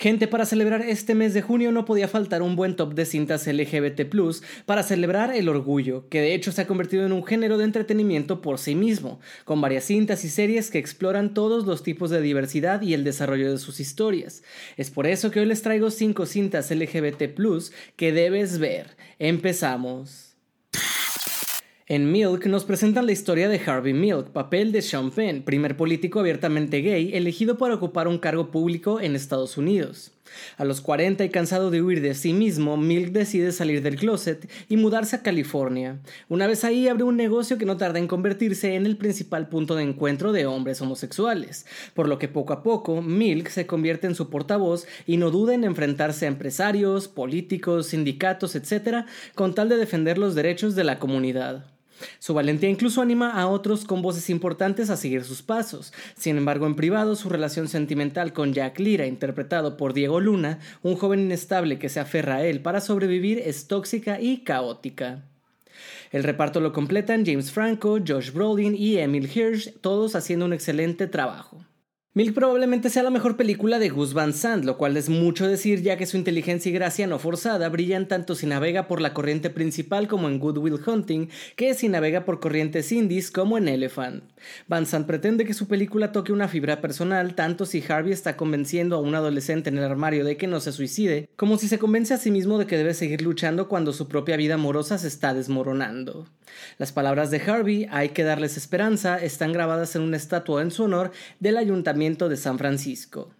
Gente, para celebrar este mes de junio no podía faltar un buen top de cintas LGBT para celebrar el orgullo, que de hecho se ha convertido en un género de entretenimiento por sí mismo, con varias cintas y series que exploran todos los tipos de diversidad y el desarrollo de sus historias. Es por eso que hoy les traigo 5 cintas LGBT que debes ver. Empezamos. En Milk nos presentan la historia de Harvey Milk, papel de Sean Penn, primer político abiertamente gay elegido para ocupar un cargo público en Estados Unidos. A los 40 y cansado de huir de sí mismo, Milk decide salir del closet y mudarse a California. Una vez ahí abre un negocio que no tarda en convertirse en el principal punto de encuentro de hombres homosexuales, por lo que poco a poco Milk se convierte en su portavoz y no duda en enfrentarse a empresarios, políticos, sindicatos, etc., con tal de defender los derechos de la comunidad. Su valentía incluso anima a otros con voces importantes a seguir sus pasos. Sin embargo, en privado, su relación sentimental con Jack Lira, interpretado por Diego Luna, un joven inestable que se aferra a él para sobrevivir, es tóxica y caótica. El reparto lo completan James Franco, Josh Brolin y Emil Hirsch, todos haciendo un excelente trabajo. Milk probablemente sea la mejor película de Gus Van Sant, lo cual es mucho decir ya que su inteligencia y gracia no forzada brillan tanto si navega por la corriente principal como en Good Will Hunting, que si navega por corrientes indies como en Elephant. Van Sant pretende que su película toque una fibra personal tanto si Harvey está convenciendo a un adolescente en el armario de que no se suicide, como si se convence a sí mismo de que debe seguir luchando cuando su propia vida amorosa se está desmoronando. Las palabras de Harvey, hay que darles esperanza, están grabadas en una estatua en su honor del ayuntamiento de San Francisco.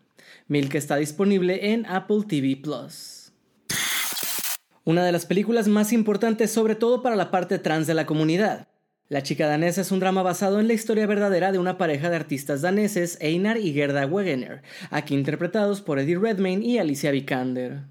Milk está disponible en Apple TV Plus. Una de las películas más importantes sobre todo para la parte trans de la comunidad. La chica danesa es un drama basado en la historia verdadera de una pareja de artistas daneses, Einar y Gerda Wegener, aquí interpretados por Eddie Redmayne y Alicia Vikander.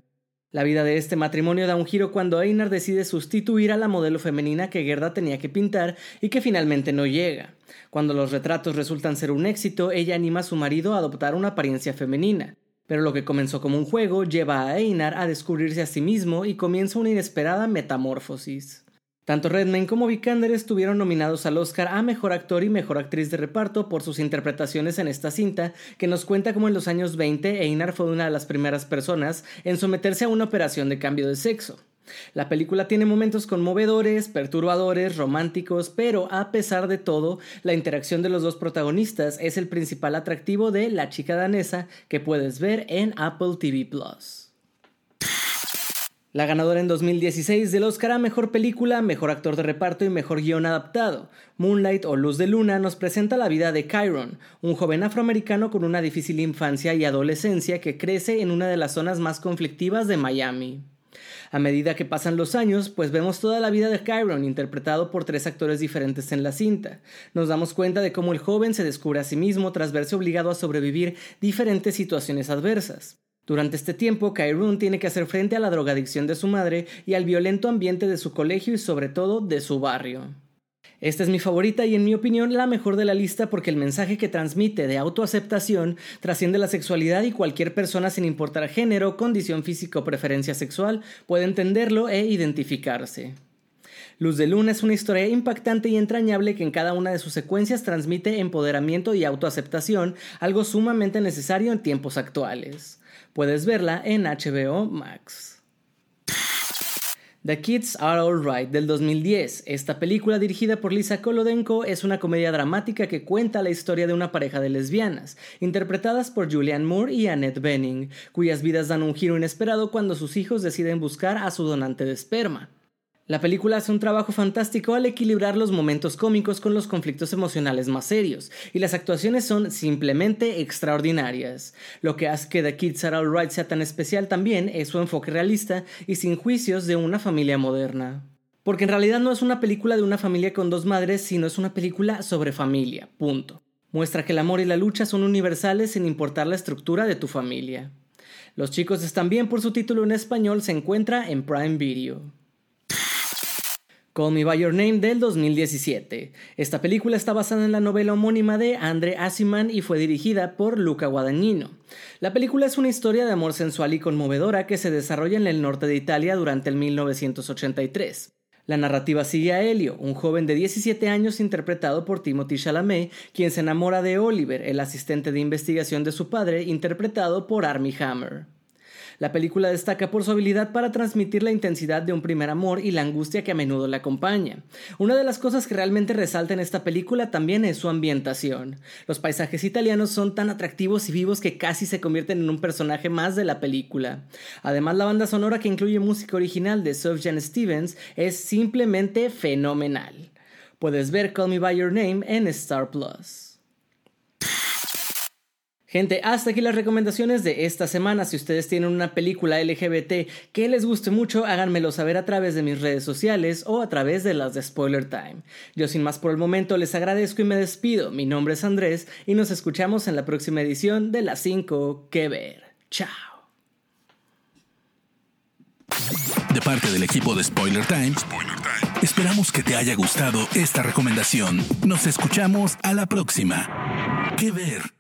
La vida de este matrimonio da un giro cuando Einar decide sustituir a la modelo femenina que Gerda tenía que pintar y que finalmente no llega. Cuando los retratos resultan ser un éxito, ella anima a su marido a adoptar una apariencia femenina. Pero lo que comenzó como un juego lleva a Einar a descubrirse a sí mismo y comienza una inesperada metamorfosis. Tanto Redmayne como Vikander estuvieron nominados al Oscar a Mejor Actor y Mejor Actriz de Reparto por sus interpretaciones en esta cinta, que nos cuenta cómo en los años 20 Einar fue una de las primeras personas en someterse a una operación de cambio de sexo. La película tiene momentos conmovedores, perturbadores, románticos, pero a pesar de todo, la interacción de los dos protagonistas es el principal atractivo de La chica danesa que puedes ver en Apple TV Plus. La ganadora en 2016 del Oscar a Mejor Película, Mejor Actor de Reparto y Mejor Guión Adaptado, Moonlight o Luz de Luna, nos presenta la vida de Chiron, un joven afroamericano con una difícil infancia y adolescencia que crece en una de las zonas más conflictivas de Miami. A medida que pasan los años, pues vemos toda la vida de Chiron, interpretado por tres actores diferentes en la cinta. Nos damos cuenta de cómo el joven se descubre a sí mismo tras verse obligado a sobrevivir diferentes situaciones adversas. Durante este tiempo, Kyrun tiene que hacer frente a la drogadicción de su madre y al violento ambiente de su colegio y sobre todo de su barrio. Esta es mi favorita y en mi opinión la mejor de la lista porque el mensaje que transmite de autoaceptación trasciende la sexualidad y cualquier persona sin importar género, condición física o preferencia sexual puede entenderlo e identificarse. Luz de Luna es una historia impactante y entrañable que en cada una de sus secuencias transmite empoderamiento y autoaceptación, algo sumamente necesario en tiempos actuales. Puedes verla en HBO Max. The Kids Are Alright del 2010. Esta película dirigida por Lisa Kolodenko es una comedia dramática que cuenta la historia de una pareja de lesbianas, interpretadas por Julianne Moore y Annette Bening, cuyas vidas dan un giro inesperado cuando sus hijos deciden buscar a su donante de esperma. La película hace un trabajo fantástico al equilibrar los momentos cómicos con los conflictos emocionales más serios, y las actuaciones son simplemente extraordinarias. Lo que hace que The Kids Are Alright sea tan especial también es su enfoque realista y sin juicios de una familia moderna. Porque en realidad no es una película de una familia con dos madres, sino es una película sobre familia, punto. Muestra que el amor y la lucha son universales sin importar la estructura de tu familia. Los chicos están bien por su título en español se encuentra en Prime Video. Call Me By Your Name del 2017. Esta película está basada en la novela homónima de Andre Asiman y fue dirigida por Luca Guadagnino. La película es una historia de amor sensual y conmovedora que se desarrolla en el norte de Italia durante el 1983. La narrativa sigue a Helio, un joven de 17 años interpretado por Timothy Chalamet, quien se enamora de Oliver, el asistente de investigación de su padre, interpretado por Armie Hammer. La película destaca por su habilidad para transmitir la intensidad de un primer amor y la angustia que a menudo le acompaña. Una de las cosas que realmente resalta en esta película también es su ambientación. Los paisajes italianos son tan atractivos y vivos que casi se convierten en un personaje más de la película. Además, la banda sonora que incluye música original de Sufjan Stevens es simplemente fenomenal. Puedes ver Call Me By Your Name en Star Plus. Gente, hasta aquí las recomendaciones de esta semana. Si ustedes tienen una película LGBT que les guste mucho, háganmelo saber a través de mis redes sociales o a través de las de Spoiler Time. Yo sin más por el momento les agradezco y me despido. Mi nombre es Andrés y nos escuchamos en la próxima edición de las 5 que ver. Chao. De parte del equipo de Spoiler Time, esperamos que te haya gustado esta recomendación. Nos escuchamos a la próxima. ¿Qué ver?